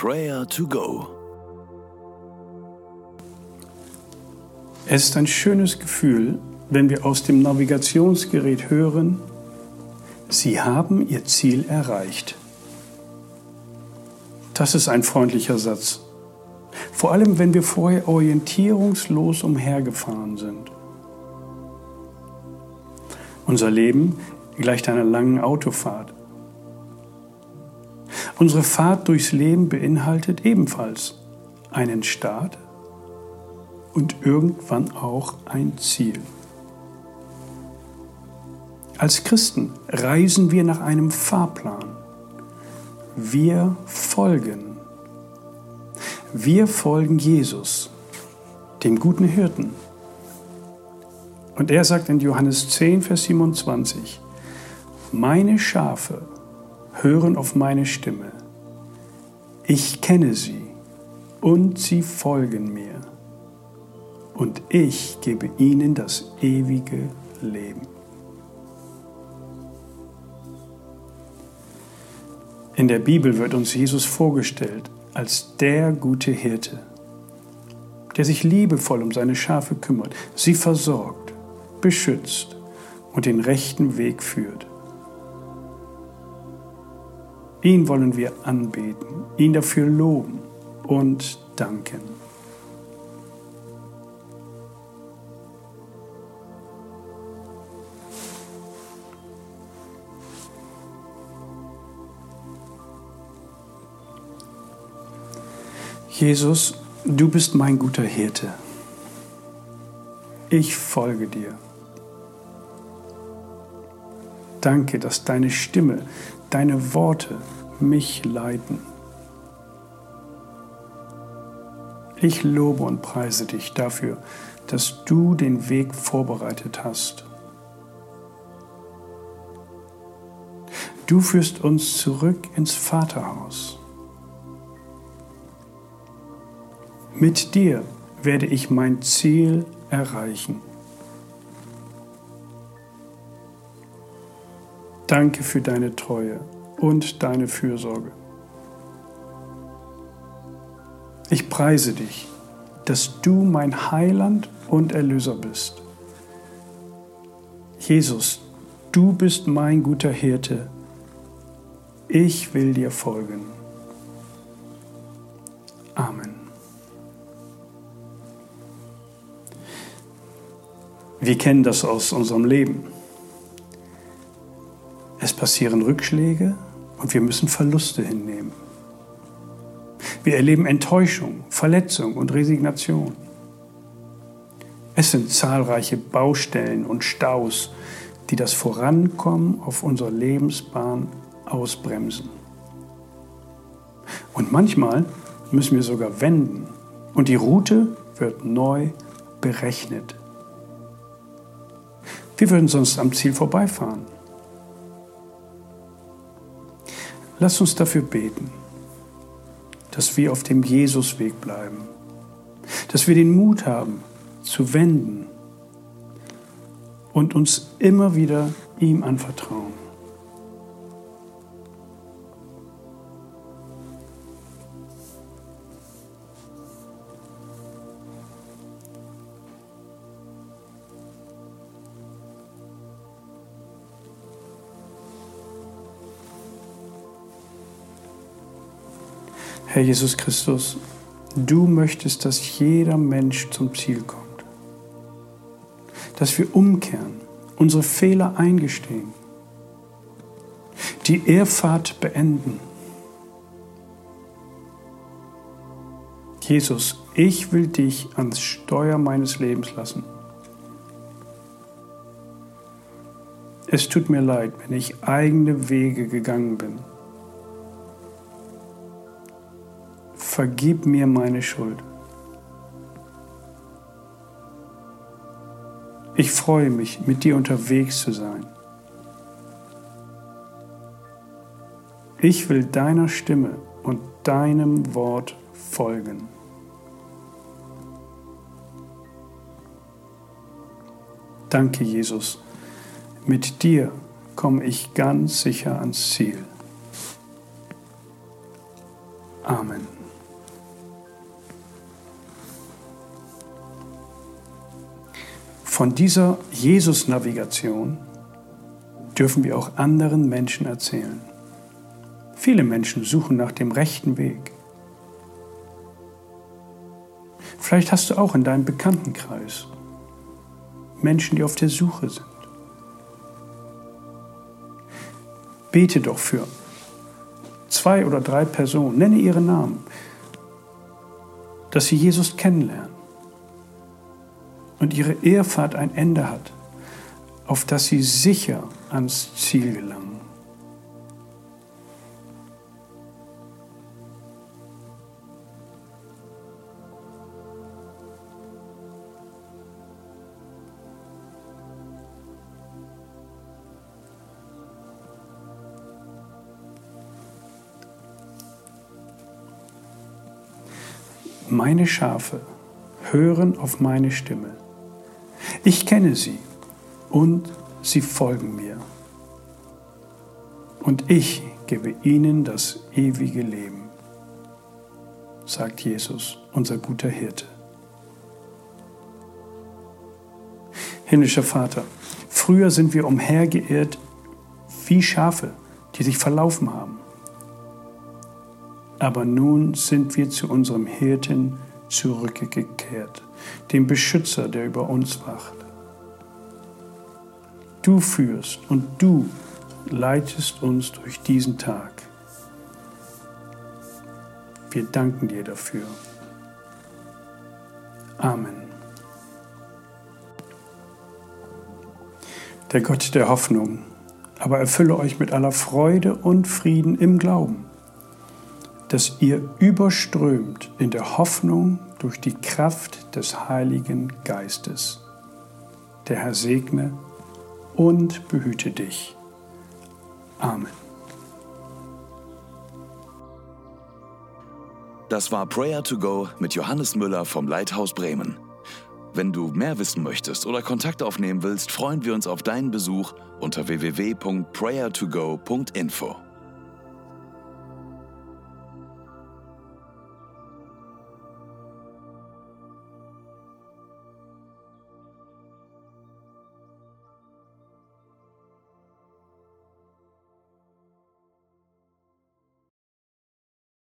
Prayer to Go. Es ist ein schönes Gefühl, wenn wir aus dem Navigationsgerät hören, Sie haben Ihr Ziel erreicht. Das ist ein freundlicher Satz. Vor allem, wenn wir vorher orientierungslos umhergefahren sind. Unser Leben gleicht einer langen Autofahrt. Unsere Fahrt durchs Leben beinhaltet ebenfalls einen Start und irgendwann auch ein Ziel. Als Christen reisen wir nach einem Fahrplan. Wir folgen. Wir folgen Jesus, dem guten Hirten. Und er sagt in Johannes 10, Vers 27, meine Schafe hören auf meine Stimme. Ich kenne sie und sie folgen mir. Und ich gebe ihnen das ewige Leben. In der Bibel wird uns Jesus vorgestellt als der gute Hirte, der sich liebevoll um seine Schafe kümmert, sie versorgt, beschützt und den rechten Weg führt. Ihn wollen wir anbeten, ihn dafür loben und danken. Jesus, du bist mein guter Hirte. Ich folge dir. Danke, dass deine Stimme, deine Worte mich leiten. Ich lobe und preise dich dafür, dass du den Weg vorbereitet hast. Du führst uns zurück ins Vaterhaus. Mit dir werde ich mein Ziel erreichen. Danke für deine Treue und deine Fürsorge. Ich preise dich, dass du mein Heiland und Erlöser bist. Jesus, du bist mein guter Hirte. Ich will dir folgen. Amen. Wir kennen das aus unserem Leben. Es passieren Rückschläge und wir müssen Verluste hinnehmen. Wir erleben Enttäuschung, Verletzung und Resignation. Es sind zahlreiche Baustellen und Staus, die das Vorankommen auf unserer Lebensbahn ausbremsen. Und manchmal müssen wir sogar wenden und die Route wird neu berechnet. Wir würden sonst am Ziel vorbeifahren. Lass uns dafür beten, dass wir auf dem Jesusweg bleiben, dass wir den Mut haben zu wenden und uns immer wieder ihm anvertrauen. Herr Jesus Christus, du möchtest, dass jeder Mensch zum Ziel kommt. Dass wir umkehren, unsere Fehler eingestehen, die Ehrfahrt beenden. Jesus, ich will dich ans Steuer meines Lebens lassen. Es tut mir leid, wenn ich eigene Wege gegangen bin. Vergib mir meine Schuld. Ich freue mich, mit dir unterwegs zu sein. Ich will deiner Stimme und deinem Wort folgen. Danke, Jesus. Mit dir komme ich ganz sicher ans Ziel. Amen. Von dieser Jesus-Navigation dürfen wir auch anderen Menschen erzählen. Viele Menschen suchen nach dem rechten Weg. Vielleicht hast du auch in deinem Bekanntenkreis Menschen, die auf der Suche sind. Bete doch für zwei oder drei Personen, nenne ihre Namen, dass sie Jesus kennenlernen und ihre Ehrfahrt ein Ende hat, auf das sie sicher ans Ziel gelangen. Meine Schafe hören auf meine Stimme. Ich kenne sie und sie folgen mir. Und ich gebe ihnen das ewige Leben, sagt Jesus, unser guter Hirte. Himmlischer Vater, früher sind wir umhergeirrt wie Schafe, die sich verlaufen haben aber nun sind wir zu unserem Hirten zurückgekehrt, dem Beschützer, der über uns wacht. Du führst und du leitest uns durch diesen Tag. Wir danken dir dafür. Amen. Der Gott der Hoffnung aber erfülle euch mit aller Freude und Frieden im Glauben dass ihr überströmt in der Hoffnung durch die Kraft des Heiligen Geistes. Der Herr segne und behüte dich. Amen. Das war Prayer to Go mit Johannes Müller vom Leithaus Bremen. Wenn du mehr wissen möchtest oder Kontakt aufnehmen willst, freuen wir uns auf deinen Besuch unter www.prayertogo.info.